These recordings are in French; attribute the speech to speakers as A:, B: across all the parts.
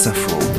A: France Info.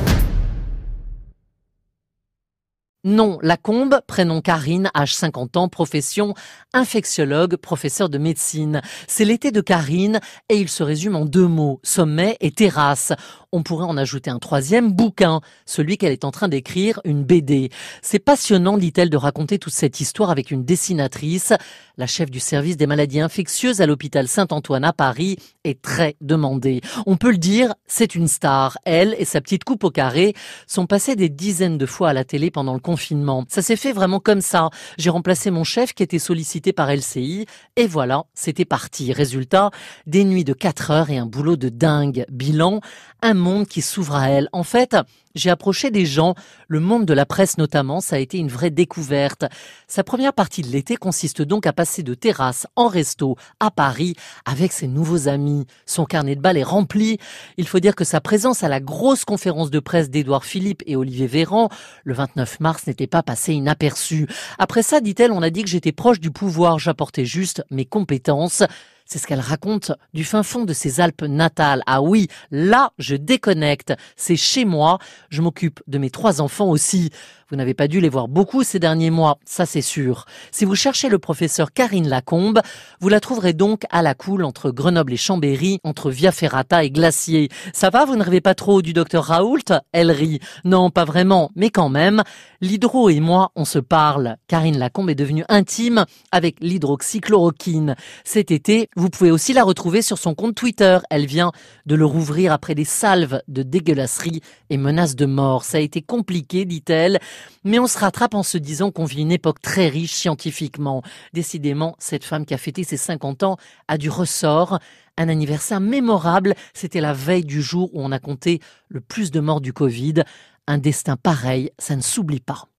B: Non, Lacombe, prénom Karine, âge 50 ans, profession infectiologue, professeur de médecine. C'est l'été de Karine et il se résume en deux mots, sommet et terrasse. On pourrait en ajouter un troisième, bouquin, celui qu'elle est en train d'écrire, une BD. C'est passionnant, dit-elle, de raconter toute cette histoire avec une dessinatrice. La chef du service des maladies infectieuses à l'hôpital Saint-Antoine à Paris est très demandée. On peut le dire, c'est une star. Elle et sa petite coupe au carré sont passées des dizaines de fois à la télé pendant le confinement. Ça s'est fait vraiment comme ça. J'ai remplacé mon chef qui était sollicité par LCI et voilà, c'était parti. Résultat, des nuits de 4 heures et un boulot de dingue. Bilan, un monde qui s'ouvre à elle. En fait, j'ai approché des gens, le monde de la presse notamment, ça a été une vraie découverte. Sa première partie de l'été consiste donc à passer de terrasse en resto à Paris avec ses nouveaux amis. Son carnet de balles est rempli. Il faut dire que sa présence à la grosse conférence de presse d'Édouard Philippe et Olivier Véran le 29 mars n'était pas passée inaperçue. Après ça, dit-elle, on a dit que j'étais proche du pouvoir, j'apportais juste mes compétences. C'est ce qu'elle raconte du fin fond de ses Alpes natales. Ah oui, là, je déconnecte. C'est chez moi. Je m'occupe de mes trois enfants aussi. Vous n'avez pas dû les voir beaucoup ces derniers mois, ça c'est sûr. Si vous cherchez le professeur Karine Lacombe, vous la trouverez donc à la coule entre Grenoble et Chambéry, entre Via Ferrata et Glacier. Ça va, vous ne rêvez pas trop du docteur Raoult? Elle rit. Non, pas vraiment, mais quand même. L'hydro et moi, on se parle. Karine Lacombe est devenue intime avec l'hydroxychloroquine. Cet été, vous pouvez aussi la retrouver sur son compte Twitter. Elle vient de le rouvrir après des salves de dégueulasserie et menaces de mort. Ça a été compliqué, dit-elle. Mais on se rattrape en se disant qu'on vit une époque très riche scientifiquement. Décidément, cette femme qui a fêté ses 50 ans a du ressort. Un anniversaire mémorable, c'était la veille du jour où on a compté le plus de morts du Covid. Un destin pareil, ça ne s'oublie pas.